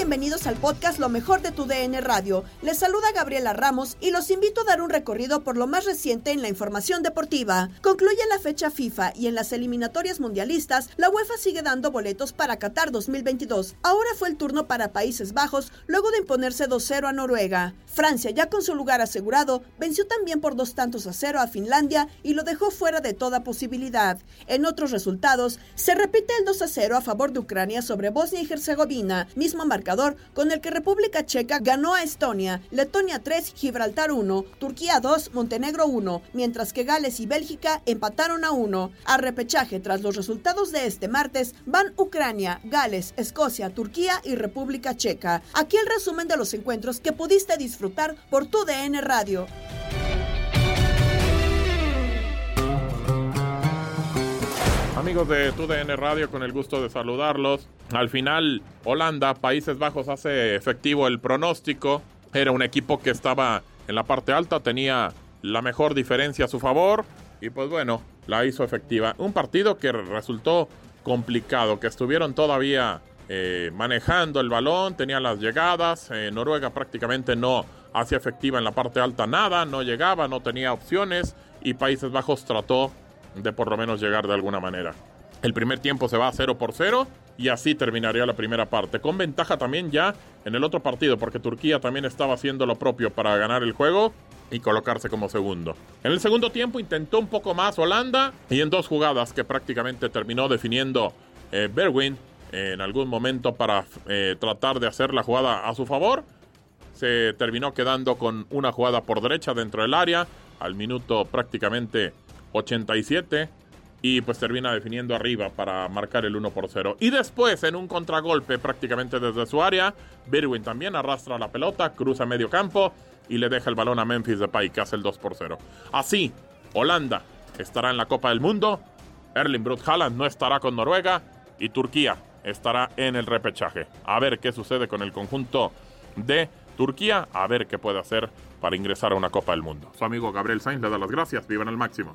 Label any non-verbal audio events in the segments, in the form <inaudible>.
Bienvenidos al podcast Lo mejor de tu DN Radio. Les saluda Gabriela Ramos y los invito a dar un recorrido por lo más reciente en la información deportiva. Concluye la fecha FIFA y en las eliminatorias mundialistas, la UEFA sigue dando boletos para Qatar 2022. Ahora fue el turno para Países Bajos luego de imponerse 2-0 a Noruega. Francia, ya con su lugar asegurado, venció también por dos tantos a cero a Finlandia y lo dejó fuera de toda posibilidad. En otros resultados, se repite el 2 0 a favor de Ucrania sobre Bosnia y Herzegovina, mismo marcador con el que República Checa ganó a Estonia, Letonia 3, Gibraltar 1, Turquía 2, Montenegro 1, mientras que Gales y Bélgica empataron a 1. A repechaje tras los resultados de este martes van Ucrania, Gales, Escocia, Turquía y República Checa. Aquí el resumen de los encuentros que pudiste disfrutar por tu DN Radio. Amigos de TUDN Radio, con el gusto de saludarlos. Al final, Holanda, Países Bajos hace efectivo el pronóstico. Era un equipo que estaba en la parte alta, tenía la mejor diferencia a su favor y pues bueno, la hizo efectiva. Un partido que resultó complicado, que estuvieron todavía eh, manejando el balón, tenían las llegadas. Eh, Noruega prácticamente no hacía efectiva en la parte alta nada, no llegaba, no tenía opciones y Países Bajos trató de por lo menos llegar de alguna manera. El primer tiempo se va a 0 por 0 y así terminaría la primera parte. Con ventaja también ya en el otro partido, porque Turquía también estaba haciendo lo propio para ganar el juego y colocarse como segundo. En el segundo tiempo intentó un poco más Holanda y en dos jugadas que prácticamente terminó definiendo eh, Berwin en algún momento para eh, tratar de hacer la jugada a su favor. Se terminó quedando con una jugada por derecha dentro del área al minuto prácticamente 87 y pues termina definiendo arriba para marcar el 1 por 0. Y después en un contragolpe prácticamente desde su área, Berwin también arrastra la pelota, cruza medio campo y le deja el balón a Memphis Depay que hace el 2 por 0. Así, Holanda estará en la Copa del Mundo, Erling Brut Haaland no estará con Noruega y Turquía estará en el repechaje. A ver qué sucede con el conjunto de Turquía, a ver qué puede hacer para ingresar a una Copa del Mundo. Su amigo Gabriel Sainz le da las gracias, vivan al máximo.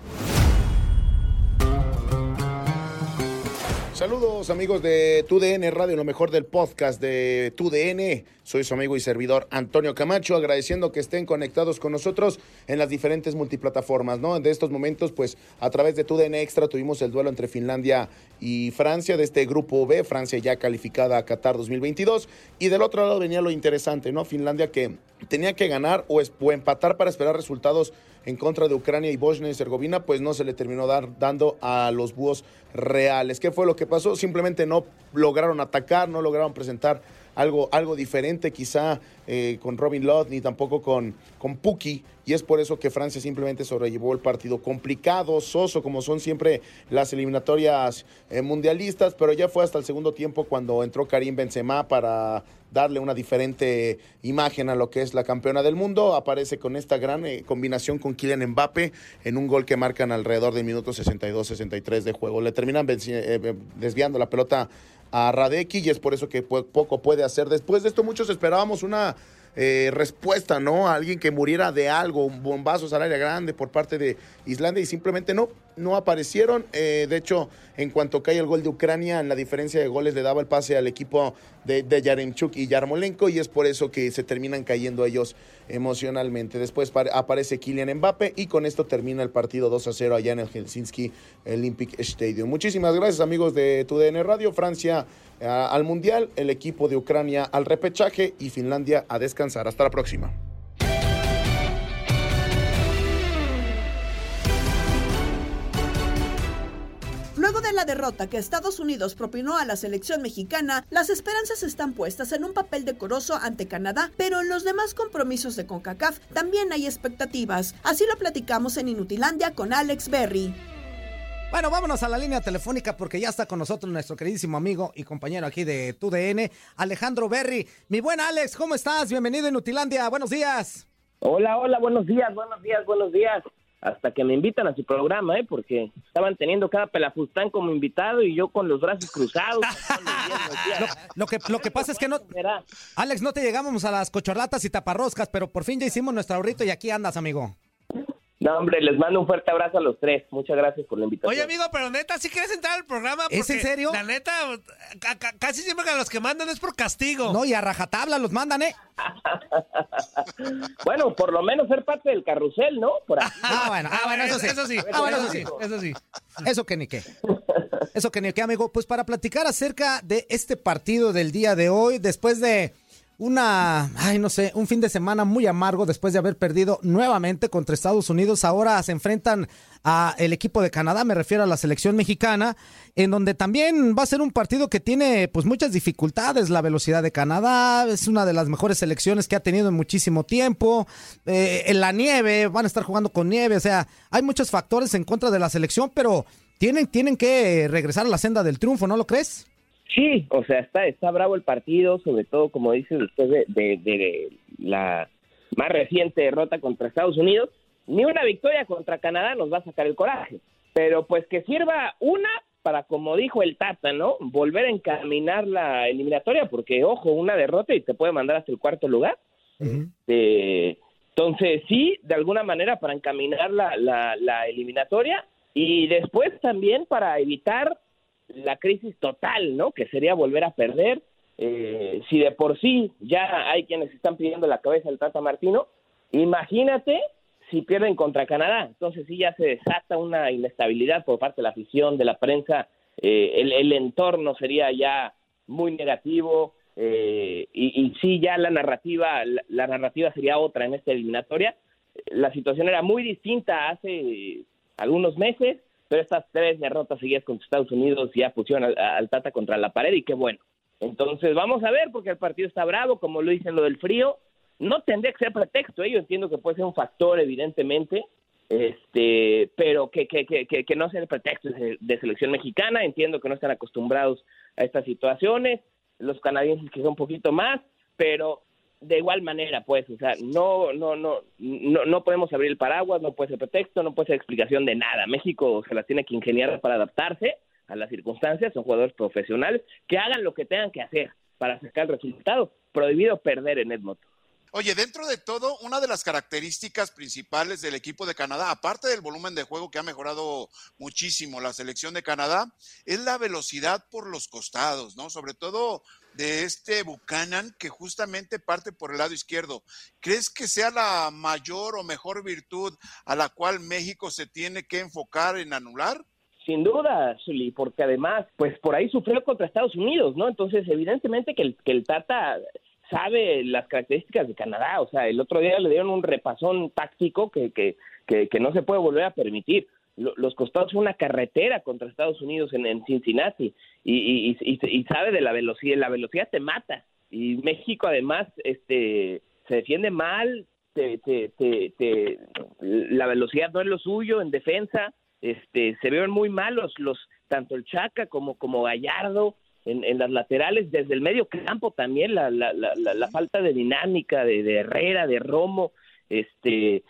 Saludos amigos de TUDN Radio, lo mejor del podcast de TUDN. Soy su amigo y servidor Antonio Camacho, agradeciendo que estén conectados con nosotros en las diferentes multiplataformas, ¿no? De estos momentos, pues a través de TUDN Extra tuvimos el duelo entre Finlandia y Francia de este grupo B, Francia ya calificada a Qatar 2022. Y del otro lado venía lo interesante, ¿no? Finlandia que tenía que ganar o, o empatar para esperar resultados en contra de Ucrania y Bosnia y Herzegovina, pues no se le terminó dar, dando a los búhos reales. ¿Qué fue lo que pasó? Simplemente no lograron atacar, no lograron presentar algo, algo diferente quizá eh, con Robin Lott ni tampoco con, con Puki y es por eso que Francia simplemente sobrellevó el partido complicado, soso como son siempre las eliminatorias eh, mundialistas, pero ya fue hasta el segundo tiempo cuando entró Karim Benzema para darle una diferente imagen a lo que es la campeona del mundo. Aparece con esta gran eh, combinación con Kylian Mbappe en un gol que marcan alrededor del minuto 62-63 de juego. Le terminan desviando la pelota a Radeki y es por eso que poco puede hacer. Después de esto muchos esperábamos una eh, respuesta, ¿no? A alguien que muriera de algo, un bombazo salaria grande por parte de Islandia y simplemente no, no aparecieron. Eh, de hecho, en cuanto cae el gol de Ucrania, en la diferencia de goles le daba el pase al equipo de, de Yaremchuk y Yarmolenko y es por eso que se terminan cayendo ellos emocionalmente. Después aparece Kylian Mbappe y con esto termina el partido 2 a 0 allá en el Helsinki Olympic Stadium. Muchísimas gracias amigos de TUDN Radio. Francia eh, al Mundial, el equipo de Ucrania al repechaje y Finlandia a descansar. Hasta la próxima. La derrota que Estados Unidos propinó a la selección mexicana, las esperanzas están puestas en un papel decoroso ante Canadá, pero en los demás compromisos de CONCACAF también hay expectativas. Así lo platicamos en Inutilandia con Alex Berry. Bueno, vámonos a la línea telefónica porque ya está con nosotros nuestro queridísimo amigo y compañero aquí de TUDN, Alejandro Berry. Mi buen Alex, ¿cómo estás? Bienvenido a Inutilandia. Buenos días. Hola, hola, buenos días, buenos días, buenos días hasta que me invitan a su programa, ¿eh? Porque estaban teniendo cada pelafustán como invitado y yo con los brazos cruzados. <laughs> lo, que, lo que pasa es que no... Alex, no te llegamos a las cochorlatas y taparroscas, pero por fin ya hicimos nuestro ahorrito y aquí andas, amigo. No, hombre, les mando un fuerte abrazo a los tres. Muchas gracias por la invitación. Oye, amigo, pero neta, ¿sí quieres entrar al programa? ¿Es en serio? La neta, casi siempre que los que mandan es por castigo. No, y a rajatabla los mandan, ¿eh? <laughs> bueno, por lo menos ser parte del carrusel, ¿no? Por ah, bueno, ah, bueno, eso sí. Eso sí, ah, bueno, eso sí, eso sí. Eso que ni qué. Eso que ni qué, amigo. Pues para platicar acerca de este partido del día de hoy, después de una, ay, no sé, un fin de semana muy amargo después de haber perdido nuevamente contra Estados Unidos. Ahora se enfrentan a el equipo de Canadá, me refiero a la selección mexicana, en donde también va a ser un partido que tiene pues muchas dificultades. La velocidad de Canadá es una de las mejores selecciones que ha tenido en muchísimo tiempo. Eh, en la nieve, van a estar jugando con nieve, o sea, hay muchos factores en contra de la selección, pero tienen, tienen que regresar a la senda del triunfo, ¿no lo crees? Sí, o sea, está, está bravo el partido, sobre todo, como dices, después de, de, la más reciente derrota contra Estados Unidos. Ni una victoria contra Canadá nos va a sacar el coraje. Pero pues que sirva una para, como dijo el Tata, ¿no? Volver a encaminar la eliminatoria, porque, ojo, una derrota y te puede mandar hasta el cuarto lugar. Eh, entonces, sí, de alguna manera para encaminar la, la, la eliminatoria y después también para evitar la crisis total, ¿no? Que sería volver a perder. Eh, si de por sí ya hay quienes están pidiendo la cabeza del Tata Martino, imagínate si pierden contra Canadá. Entonces sí ya se desata una inestabilidad por parte de la afición, de la prensa. Eh, el, entorno sería ya muy negativo eh, y, y sí ya la narrativa, la narrativa sería otra en esta eliminatoria. La situación era muy distinta hace algunos meses pero estas tres derrotas seguidas contra Estados Unidos ya pusieron al, Tata contra la pared y qué bueno. Entonces vamos a ver porque el partido está bravo, como lo dicen lo del frío. No tendría que ser pretexto, ¿eh? yo entiendo que puede ser un factor evidentemente, este, pero que, que, que, que no sea el pretexto de, selección mexicana, entiendo que no están acostumbrados a estas situaciones, los canadienses que son un poquito más, pero de igual manera, pues, o sea, no, no, no, no, no podemos abrir el paraguas, no puede ser pretexto, no puede ser explicación de nada. México se las tiene que ingeniar para adaptarse a las circunstancias, son jugadores profesionales que hagan lo que tengan que hacer para sacar el resultado. Prohibido perder en Edmonton. Oye, dentro de todo, una de las características principales del equipo de Canadá, aparte del volumen de juego que ha mejorado muchísimo la selección de Canadá, es la velocidad por los costados, ¿no? Sobre todo de este Buchanan que justamente parte por el lado izquierdo. ¿Crees que sea la mayor o mejor virtud a la cual México se tiene que enfocar en anular? Sin duda, Zuli, porque además, pues por ahí sufrió contra Estados Unidos, ¿no? Entonces, evidentemente que el, que el Tata sabe las características de Canadá. O sea, el otro día le dieron un repasón táctico que, que, que, no se puede volver a permitir. Los costados fue una carretera contra Estados Unidos en, en Cincinnati y, y, y, sabe de la velocidad. La velocidad te mata. Y México, además, este se defiende mal. Te, te, te, la velocidad no es lo suyo en defensa. Este, se vieron muy malos los tanto el Chaca como como Gallardo en, las laterales, desde el medio campo también, la, la, la, falta de dinámica de, Herrera, de Romo, este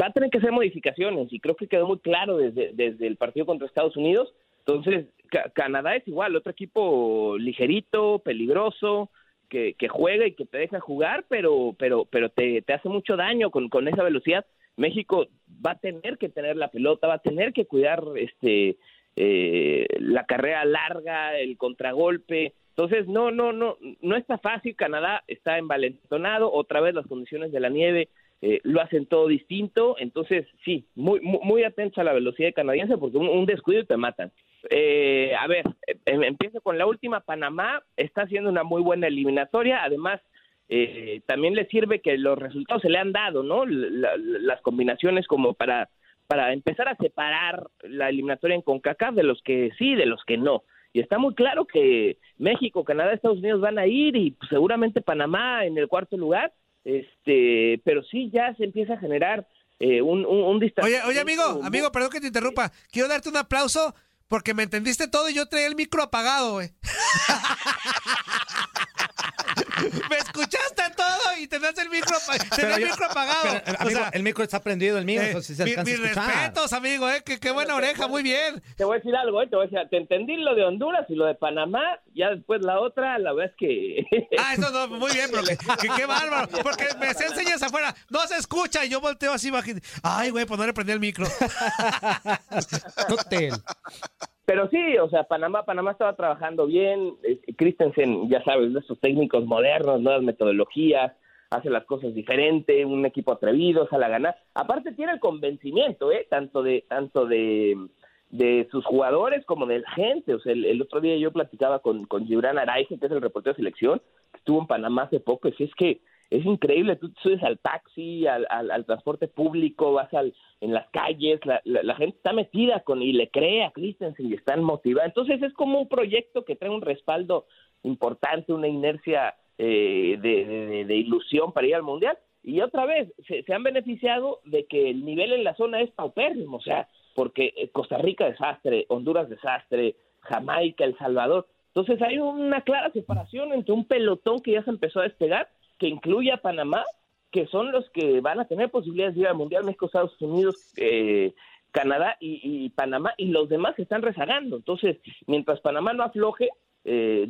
va a tener que hacer modificaciones y creo que quedó muy claro desde, desde el partido contra Estados Unidos. Entonces, Canadá es igual, otro equipo ligerito, peligroso, que, que, juega y que te deja jugar, pero, pero, pero te, te hace mucho daño con, con esa velocidad. México va a tener que tener la pelota, va a tener que cuidar este eh, la carrera larga, el contragolpe. Entonces, no, no, no, no está fácil. Canadá está envalentonado, otra vez las condiciones de la nieve eh, lo hacen todo distinto. Entonces, sí, muy, muy, atentos a la velocidad canadiense porque un, descuido te matan. Eh, a ver, em, empiezo con la última. Panamá está haciendo una muy buena eliminatoria. Además, eh, también le sirve que los resultados se le han dado, ¿no? las combinaciones como para para empezar a separar la eliminatoria en CONCACAF de los que sí, de los que no. Y está muy claro que México, Canadá, Estados Unidos van a ir y seguramente Panamá en el cuarto lugar, este, pero sí ya se empieza a generar eh, un, un, Oye, oye, amigo, amigo, perdón que te interrumpa. Quiero darte un aplauso porque me entendiste todo y yo traía el micro apagado, güey. <laughs> <laughs> Me escuchaste todo y tenías el micro, el micro apagado. el micro está prendido, el mío. Eh, mis respetos, amigo, eh, qué, buena oreja, muy bien. Te voy a decir algo, eh, te voy a decir, te entendí lo de Honduras y lo de Panamá, ya después la otra, la verdad es que... <laughs> ah, eso no, muy bien, pero que, qué bárbaro, porque me enseñas afuera, no se escucha y yo volteo así bajito. Ay, güey, pues no le prendí el micro. <laughs> Pero sí, o sea, Panamá, Panamá estaba trabajando bien. Christensen, ya sabes, de esos técnicos modernos, nuevas metodologías, hace las cosas diferente, un equipo atrevido, sale a ganar. Aparte tiene el convencimiento, ¿eh? Tanto de, tanto de, de sus jugadores como de la gente. O sea, el, otro día yo platicaba con, con Gibran Araiza, que es el reportero de selección, que estuvo en Panamá hace poco, y si es que es increíble, tú subes al taxi, al, al, transporte público, vas al, en las calles, la, la, gente está metida con y le cree a Christensen y están motivados. Entonces es como un proyecto que trae un respaldo importante, una inercia eh, de, de, ilusión para ir al Mundial. Y otra vez, se, se han beneficiado de que el nivel en la zona es paupérrimo, o sea, porque eh, Costa Rica desastre, Honduras desastre, Jamaica, El Salvador. Entonces hay una clara separación entre un pelotón que ya se empezó a despegar que incluye a Panamá, que son los que van a tener posibilidades de ir al Mundial, México, Estados Unidos, eh, Canadá y, Panamá, y los demás se están rezagando. Entonces, mientras Panamá no afloje, eh,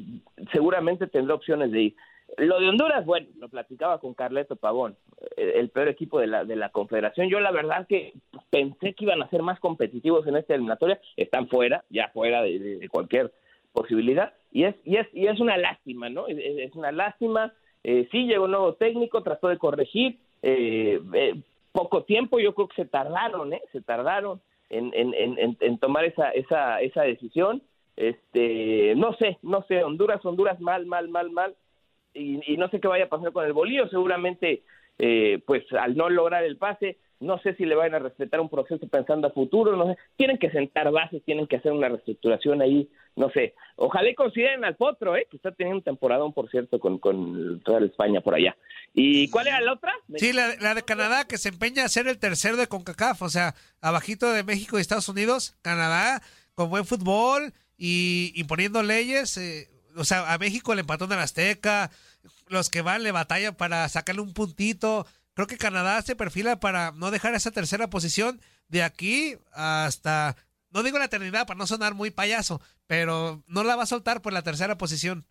seguramente tendrá opciones de ir. Lo de Honduras, bueno, lo platicaba con Carleto Pavón, el, peor equipo de la, de la Confederación. Yo la verdad que pensé que iban a ser más competitivos en esta eliminatoria, están fuera, ya fuera de, cualquier posibilidad, y es, y es, y es una lástima, ¿no? es una lástima eh, sí, llegó un nuevo técnico, trató de corregir. Eh, eh, poco tiempo, yo creo que se tardaron, ¿eh? Se tardaron en, en, en, tomar esa, esa, esa decisión. Este, no sé, no sé, Honduras, Honduras mal, mal, mal, mal. Y, no sé qué vaya a pasar con el bolillo. Seguramente, eh, pues al no lograr el pase, no sé si le van a respetar un proceso pensando a futuro, no sé, tienen que sentar bases, tienen que hacer una reestructuración ahí, no sé, ojalá consideren al Potro, ¿eh? que está teniendo un temporadón, por cierto, con, con toda la España por allá. ¿Y cuál era la otra? Sí, la, de Canadá, que se empeña a ser el tercero de CONCACAF, o sea, abajito de México y Estados Unidos, Canadá, con buen fútbol y, imponiendo leyes, eh, o sea, a México le empató la Azteca, los que van le batallan para sacarle un puntito, creo que Canadá se perfila para no dejar esa tercera posición de aquí hasta, no digo la eternidad para no sonar muy payaso, pero no la va a soltar por la tercera posición.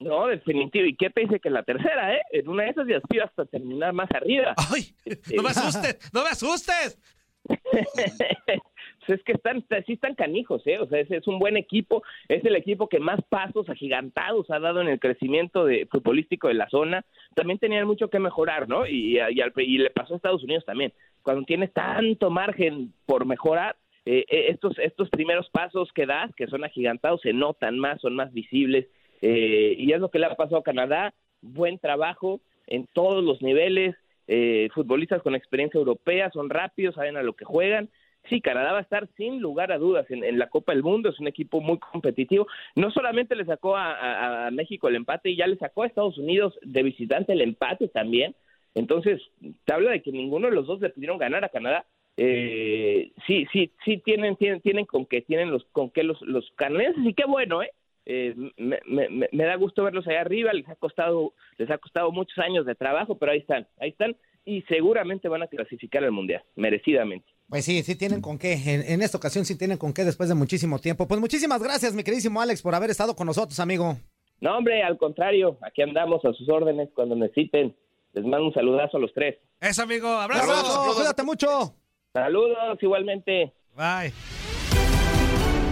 No, definitivo. ¿Y qué te dice que la tercera, eh? En una de esas ya aspiro hasta terminar más arriba. ¡Ay! ¡No me asustes! ¡No me asustes! <laughs> Pues es que están, sí están canijos, ¿eh? O sea, es, es, un buen equipo, es el equipo que más pasos agigantados ha dado en el crecimiento de, futbolístico de la zona. También tenían mucho que mejorar, ¿no? Y, y, y le pasó a Estados Unidos también. Cuando tienes tanto margen por mejorar, eh, eh, estos, estos primeros pasos que das, que son agigantados, se notan más, son más visibles. Eh, y es lo que le ha pasado a Canadá. Buen trabajo en todos los niveles. Eh, futbolistas con experiencia europea, son rápidos, saben a lo que juegan sí, Canadá va a estar sin lugar a dudas en, la Copa del Mundo, es un equipo muy competitivo. No solamente le sacó a, México el empate, y ya le sacó a Estados Unidos de visitante el empate también. Entonces, te habla de que ninguno de los dos le pudieron ganar a Canadá. Eh, sí, sí, sí tienen, tienen, tienen con que tienen los, con que los, los canadienses y qué bueno, ¿eh? Eh, me, me, me, da gusto verlos allá arriba, les ha costado, les ha costado muchos años de trabajo, pero ahí están, ahí están y seguramente van a clasificar al mundial, merecidamente. Pues sí, sí tienen con qué. En, esta ocasión sí tienen con qué después de muchísimo tiempo. Pues muchísimas gracias, mi queridísimo Alex, por haber estado con nosotros, amigo. No, hombre, al contrario, aquí andamos a sus órdenes cuando necesiten. Les mando un saludazo a los tres. Eso, amigo. Abrazo. Cuídate mucho. Saludos, igualmente. Bye.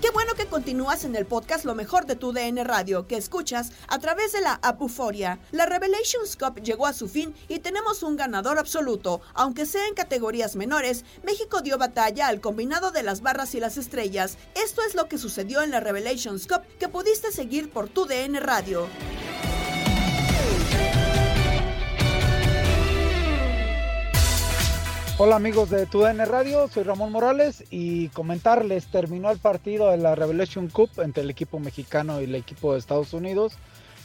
Qué bueno que continúas en el podcast Lo mejor de tu DN Radio, que escuchas a través de la Apuforia. La Revelations Cup llegó a su fin y tenemos un ganador absoluto. Aunque sea en categorías menores, México dio batalla al combinado de las barras y las estrellas. Esto es lo que sucedió en la Revelations Cup que pudiste seguir por tu DN Radio. Hola amigos de TUDN Radio, soy Ramón Morales y comentarles, terminó el partido de la Revelation Cup entre el equipo mexicano y el equipo de Estados Unidos,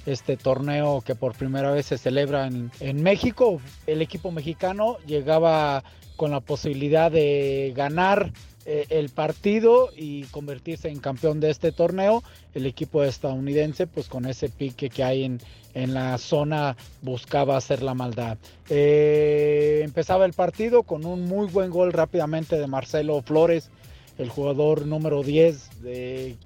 este torneo que por primera vez se celebra en, en México. El equipo mexicano llegaba con la posibilidad de ganar el partido y convertirse en campeón de este torneo. El equipo estadounidense, pues con ese pique que hay en, en la zona, buscaba hacer la maldad. Eh, empezaba el partido con un muy buen gol rápidamente de Marcelo Flores el jugador número 10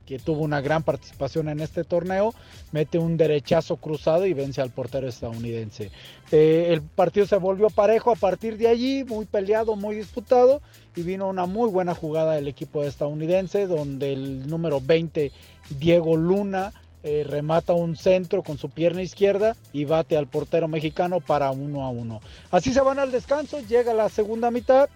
que tuvo una gran participación en este torneo, mete un derechazo cruzado y vence al portero estadounidense. Eh, el partido se volvió parejo a partir de allí, muy peleado, muy disputado, y vino una muy buena jugada del equipo estadounidense, donde el número 20, Diego Luna, eh, remata un centro con su pierna izquierda y bate al portero mexicano para uno a uno. Así se van al descanso, llega la segunda mitad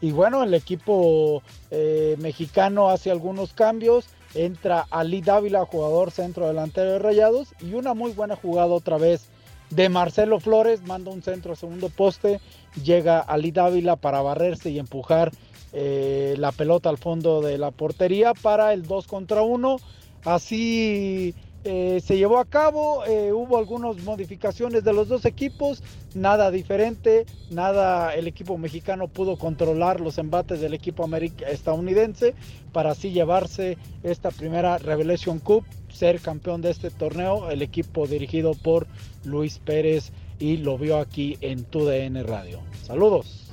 y bueno, el equipo eh, mexicano hace algunos cambios. Entra Ali Dávila, jugador centro delantero de Rayados. Y una muy buena jugada otra vez de Marcelo Flores. Manda un centro a segundo poste. Llega Ali Dávila para barrerse y empujar eh, la pelota al fondo de la portería para el 2 contra 1. Así eh, se llevó a cabo, eh, hubo algunas modificaciones de los dos equipos, nada diferente, nada, el equipo mexicano pudo controlar los embates del equipo estadounidense para así llevarse esta primera Revelation Cup, ser campeón de este torneo, el equipo dirigido por Luis Pérez y lo vio aquí en TUDN Radio. Saludos.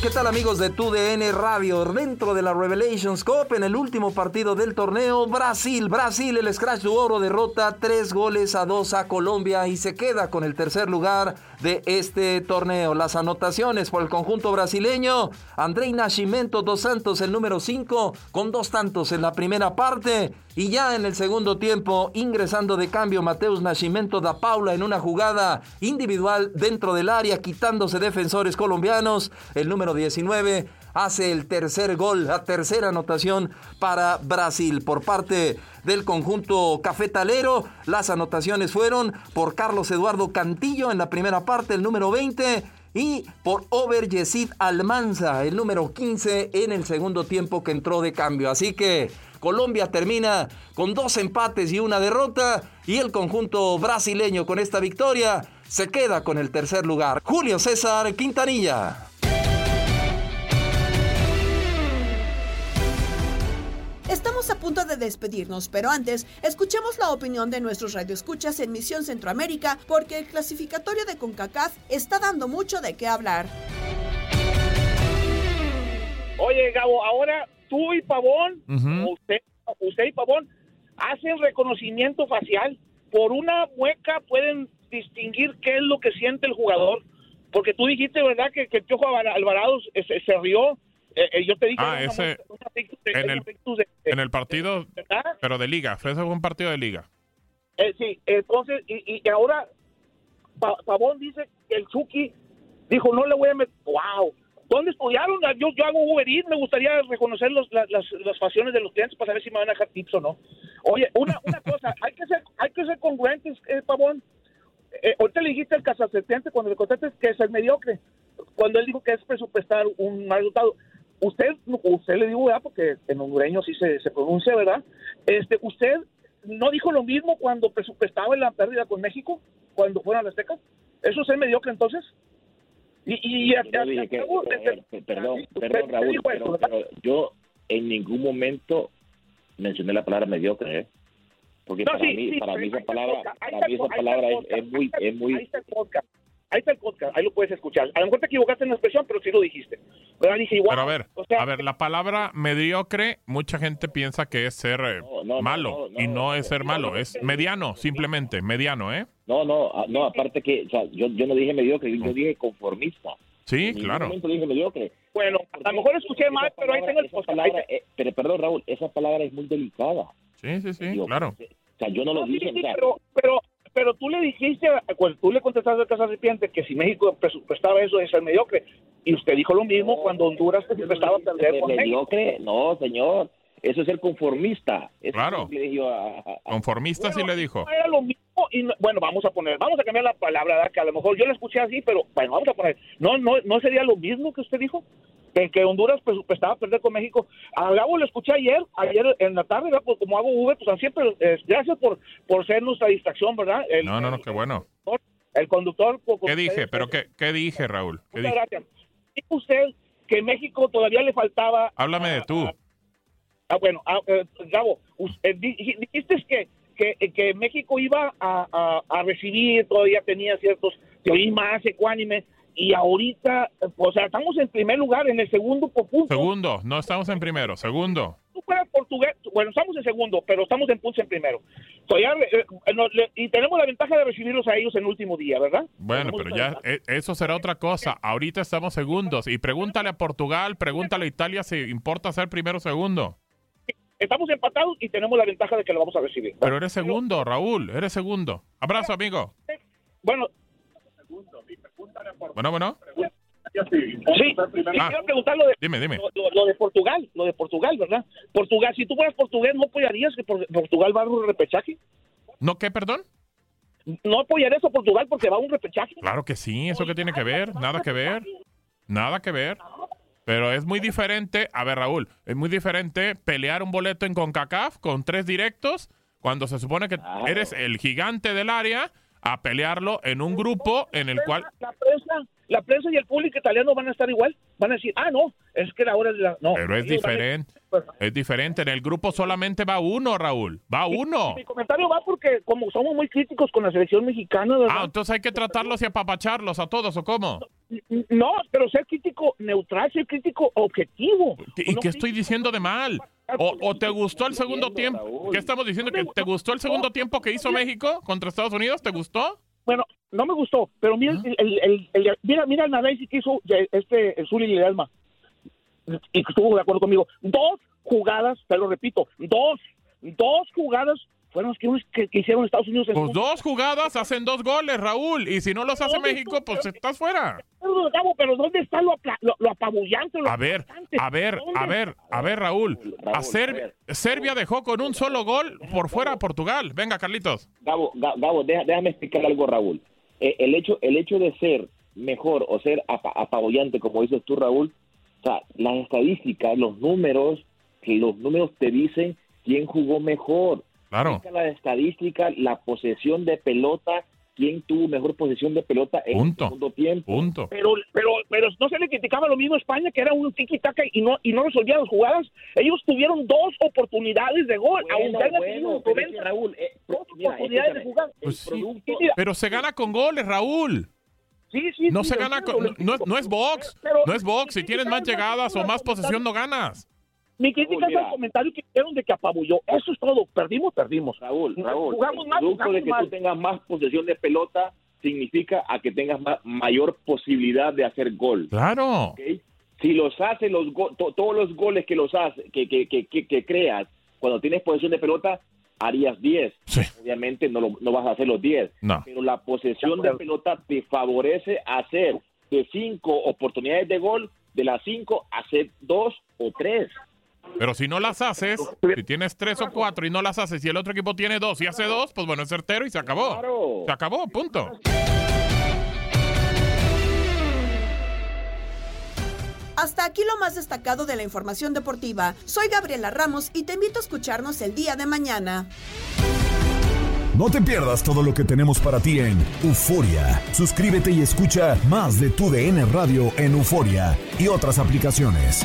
¿Qué tal amigos de TUDN Radio? Dentro de la Revelations Cup, en el último partido del torneo, Brasil, Brasil, el Scratch de Oro derrota tres goles a dos a Colombia y se queda con el tercer lugar de este torneo. Las anotaciones por el conjunto brasileño, Andrei Nascimento dos Santos, el número 5, con dos tantos en la primera parte. Y ya en el segundo tiempo, ingresando de cambio Mateus Nascimento da Paula en una jugada individual dentro del área, quitándose defensores colombianos. El número 19 hace el tercer gol, la tercera anotación para Brasil por parte del conjunto cafetalero. Las anotaciones fueron por Carlos Eduardo Cantillo en la primera parte, el número 20 y por Over Yesid Almanza, el número 15 en el segundo tiempo que entró de cambio. Así que Colombia termina con dos empates y una derrota y el conjunto brasileño con esta victoria se queda con el tercer lugar. Julio César Quintanilla. Estamos a punto de despedirnos, pero antes, escuchemos la opinión de nuestros radioescuchas en Misión Centroamérica, porque el clasificatorio de CONCACAF está dando mucho de qué hablar. Oye, Gabo, ahora tú y Pavón, usted, usted y Pavón, hacen reconocimiento facial. Por una mueca pueden distinguir qué es lo que siente el jugador. Porque tú dijiste, ¿verdad?, que, que el Piojo Alvarado se, se rió. Eh, eh, yo te dije... Ah, ese... En el, en el partido, pero de liga. Fue un partido de liga. Eh, sí, entonces, y, y ahora Pavón dice que el Chucky dijo, no le voy a meter... ¡Wow! ¿Dónde estudiaron? Yo, yo hago Uber Eats, me gustaría reconocer los, las, las, las facciones de los clientes para saber si me van a dejar tips o no. Oye, una, una cosa, <laughs> hay que ser, hay que ser congruentes, eh, Pavón. Eh, ahorita le dijiste al casasetente cuando le contaste que es el mediocre, cuando él dijo que es presupuestar un mal resultado. Usted, usted le digo, ¿verdad? Porque en hondureño sí se, se pronuncia, ¿verdad? Este, usted no dijo lo mismo cuando presupuestaba la pérdida con México, cuando fueron a las Aztecas. ¿Eso es el mediocre entonces? Y, y, perdón, perdón, Raúl, pero, yo en ningún momento mencioné la palabra mediocre, ¿eh? Porque para, mí, para mí esa palabra, para mí esa palabra es, muy, es muy... Ahí está el podcast, ahí podcast, lo puedes escuchar. A lo mejor te equivocaste en la expresión, pero sí lo dijiste. Pero, dije, igual, pero a ver, a ver, la palabra mediocre, mucha gente piensa que es ser eh, malo, y no es ser malo, es mediano, simplemente, mediano, ¿eh? No, no, no, aparte que, o sea, yo, yo no dije mediocre, yo dije conformista. Sí, claro. dije mediocre. Bueno, a lo mejor escuché mal, pero ahí tengo el palabra, eh, Pero perdón, Raúl, esa palabra es muy delicada. Sí, sí, sí, claro. O sea, yo no lo dije. Sí, pero, pero, pero tú le dijiste, cuando tú le contestaste al Casa Serpiente que si México presupuestaba eso es el mediocre. Y usted dijo lo mismo cuando Honduras presupuestaba perder con mediocre? No, señor. Eso es el conformista. claro. conformista sí le dijo. No era lo mismo y bueno, vamos a poner, vamos a cambiar la palabra, que a lo mejor yo la escuché así, pero bueno, vamos a poner, no, no, no sería lo mismo que usted dijo, que, que Honduras presupuestaba perder con México. A Gabo lo escuché ayer, ayer en la tarde, pues como hago V, pues siempre, eh, gracias por, por ser nuestra distracción, ¿verdad? no, no, no, qué bueno. El conductor. ¿Qué dije? ¿Pero qué, qué dije, Raúl? ¿Qué muchas gracias. Dijo usted que México todavía le faltaba... Háblame de tú. Ah, bueno, ah, eh, Gabo, dijiste que, que, que, México iba a, a, recibir, todavía tenía ciertos, más ecuánime, y ahorita, o sea, estamos en primer lugar, en el segundo por punto. Segundo, no estamos en primero, segundo. Tú fueras portugués, bueno, estamos en segundo, pero estamos en punto en primero. Todavía, eh, y tenemos la ventaja de recibirlos a ellos en el último día, ¿verdad? Bueno, pero ya, eh, eso será otra cosa. Ahorita estamos segundos, y pregúntale a Portugal, pregúntale a Italia si importa ser primero o segundo. Estamos empatados y tenemos la ventaja de que lo vamos a recibir. Pero eres segundo, Raúl, eres segundo. Abrazo, amigo. Bueno. Bueno, bueno. Sí, ah. quiero preguntar lo de, dime, dime. Lo, de Portugal, lo de Portugal, ¿verdad? Portugal, si tú fueras portugués, ¿no apoyarías que Portugal va a un repechaje? ¿No qué, perdón? ¿No apoyarías a Portugal porque va a un repechaje? Claro que sí, ¿eso qué tiene que ver? Nada que ver. Nada que ver. Pero es muy diferente, a ver Raúl, es muy diferente pelear un boleto en CONCACAF con tres directos cuando se supone que eres el gigante del área a pelearlo en un grupo en el cual... La prensa, la prensa y el público italiano van a estar igual. Van a decir, ah, no, es que la hora es la. No. Pero es diferente. Es diferente. En el grupo solamente va uno, Raúl. Va uno. Mi, comentario va porque, como somos muy críticos con la selección mexicana. Ah, entonces hay que tratarlos y apapacharlos a todos, ¿o cómo? No, pero ser crítico neutral, ser crítico objetivo. ¿Y qué estoy diciendo de mal? ¿O, te gustó el segundo tiempo? ¿Qué estamos diciendo? ¿Que ¿Te gustó el segundo tiempo que hizo México contra Estados Unidos? ¿Te gustó? Bueno, no me gustó, pero mira, el, el, el, mira, mira el análisis que hizo este el Zuli Alma y estuvo de acuerdo conmigo. Dos jugadas, te lo repito, dos, dos jugadas fueron los que, que, hicieron Estados Unidos. pues dos jugadas hacen dos goles, Raúl. Y si no los hace México, pues estás fuera. Pero, ¿dónde está lo, lo, apabullante? a ver, a ver, a ver, a ver, Raúl. a Serbia dejó con un solo gol por fuera a Portugal. Venga, Carlitos. Gabo, Gabo déjame explicar algo, Raúl. Eh, el, hecho, el hecho de ser mejor o ser apabullante, como dices tú, Raúl, o sea, las estadísticas, los números, los números te dicen quién jugó mejor Claro. La estadística, la posesión de pelota, quién tuvo mejor posesión de pelota en el segundo tiempo. Punto. Pero, pero, pero no se le criticaba lo mismo a España, que era un tiki-taka y no, y no resolvía las jugadas. Ellos tuvieron dos oportunidades de gol. Bueno, bueno, pero Raúl, eh, dos oportunidades de jugar. Pues pero se gana con goles, Raúl. Sí, sí, no se gana con, no, no, es box, no es box. Si tienes más llegadas o más posesión, no ganas. Mi crítica es el comentario que hicieron de que apabulló. Eso es todo. Perdimos, perdimos. Raúl, Raúl. Jugamos más, el de que tú tengas más posesión de pelota significa a que tengas mayor posibilidad de hacer gol. Claro. Si los haces, los todos los goles que los haces, que, que, que, que, creas, cuando tienes posesión de pelota, harías 10. Obviamente no, lo, no vas a hacer los 10. No. Pero la posesión de pelota te favorece hacer de 5 oportunidades de gol, de las 5 hacer 2 o 3. Pero si no las haces, si tienes tres o cuatro y no las haces y el otro equipo tiene dos y hace dos, pues bueno, es certero y se acabó. Se acabó, punto. Hasta aquí lo más destacado de la información deportiva. Soy Gabriela Ramos y te invito a escucharnos el día de mañana. No te pierdas todo lo que tenemos para ti en Euforia. Suscríbete y escucha más de tu DN Radio en Euforia y otras aplicaciones.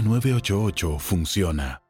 línea 988 funciona.